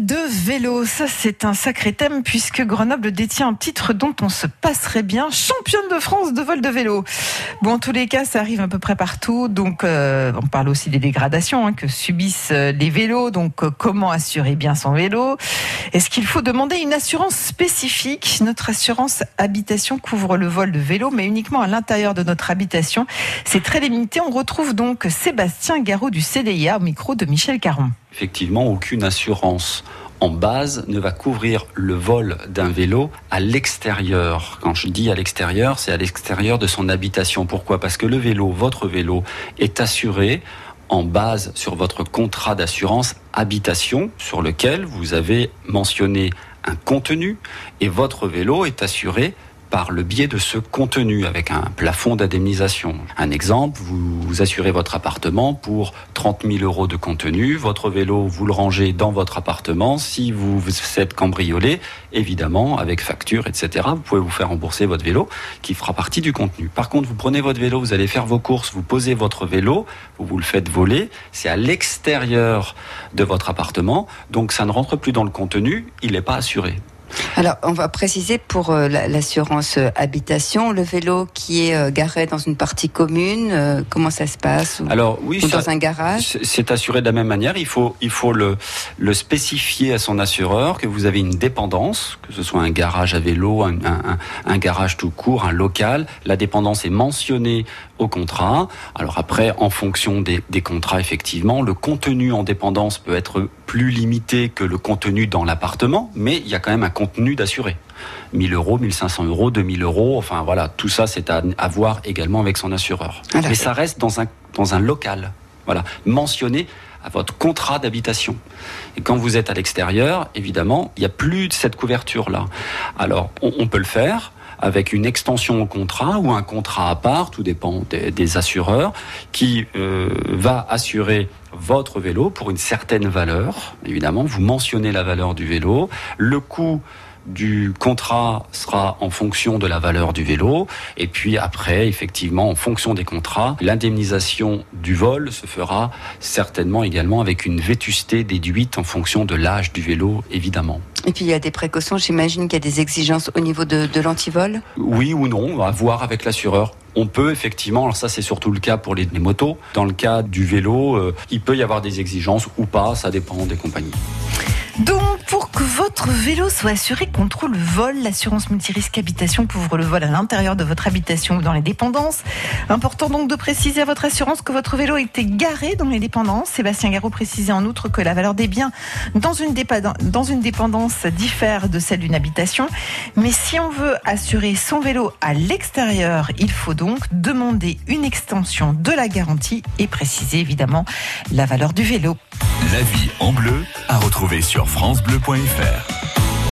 De vélo, ça c'est un sacré thème puisque Grenoble détient un titre dont on se passerait bien, championne de France de vol de vélo. Bon, en tous les cas, ça arrive à peu près partout, donc euh, on parle aussi des dégradations hein, que subissent euh, les vélos, donc euh, comment assurer bien son vélo? Est-ce qu'il faut demander une assurance spécifique? Notre assurance habitation couvre le vol de vélo, mais uniquement à l'intérieur de notre habitation. C'est très limité. On retrouve donc Sébastien Garot du CDIA au micro de Michel Caron effectivement, aucune assurance en base ne va couvrir le vol d'un vélo à l'extérieur. Quand je dis à l'extérieur, c'est à l'extérieur de son habitation. Pourquoi? Parce que le vélo, votre vélo, est assuré en base sur votre contrat d'assurance habitation sur lequel vous avez mentionné un contenu et votre vélo est assuré par le biais de ce contenu avec un plafond d'indemnisation. Un exemple, vous, assurez votre appartement pour 30 000 euros de contenu, votre vélo, vous le rangez dans votre appartement. Si vous vous êtes cambriolé, évidemment, avec facture, etc., vous pouvez vous faire rembourser votre vélo qui fera partie du contenu. Par contre, vous prenez votre vélo, vous allez faire vos courses, vous posez votre vélo, vous vous le faites voler, c'est à l'extérieur de votre appartement, donc ça ne rentre plus dans le contenu, il n'est pas assuré. Alors, on va préciser pour euh, l'assurance euh, habitation, le vélo qui est euh, garé dans une partie commune, comment ça se passe Alors oui, dans un garage? C'est assuré de la même manière. Il faut, il faut le, le spécifier à son assureur que vous avez une dépendance, que ce soit un garage à vélo, un, un, un garage tout court, un local. La dépendance est mentionnée au contrat. Alors après, en fonction des, des contrats, effectivement, le contenu en dépendance peut être plus limité que le contenu dans l'appartement, mais il y a quand même un contenu d'assuré. 1000 euros, 1500 euros, 2000 euros, enfin voilà, tout ça c'est à, voir également avec son assureur. Ah, mais ça reste dans un, dans un local, voilà, mentionné à votre contrat d'habitation. Et quand vous êtes à l'extérieur, évidemment, il n'y a plus de cette couverture-là. Alors, on, peut le faire avec une extension au contrat ou un contrat à part, tout dépend des, assureurs, qui euh, va assurer votre vélo pour une certaine valeur. Évidemment, vous mentionnez la valeur du vélo. Le coût du contrat sera en fonction de la valeur du vélo. Et puis après, effectivement, en fonction des contrats, l'indemnisation du vol se fera certainement également avec une vétusté déduite en fonction de l'âge du vélo, évidemment. Et puis il y a des précautions, j'imagine qu'il y a des exigences au niveau de, de l'antivol? Oui ou non, à voir avec l'assureur. On peut effectivement, alors ça c'est surtout le cas pour les, motos, dans le cas du vélo, euh, il peut y avoir des exigences ou pas, ça dépend des compagnies. Donc, pour que votre vélo soit assuré contre le vol, l'assurance multirisque habitation couvre le vol à l'intérieur de votre habitation ou dans les dépendances. Important donc de préciser à votre assurance que votre vélo était garé dans les dépendances. Sébastien Garot précisait en outre que la valeur des biens dans une, dans une dépendance diffère de celle d'une habitation. Mais si on veut assurer son vélo à l'extérieur, il faut donc demander une extension de la garantie et préciser évidemment la valeur du vélo. La vie en bleu à retrouver sur francebleu.fr.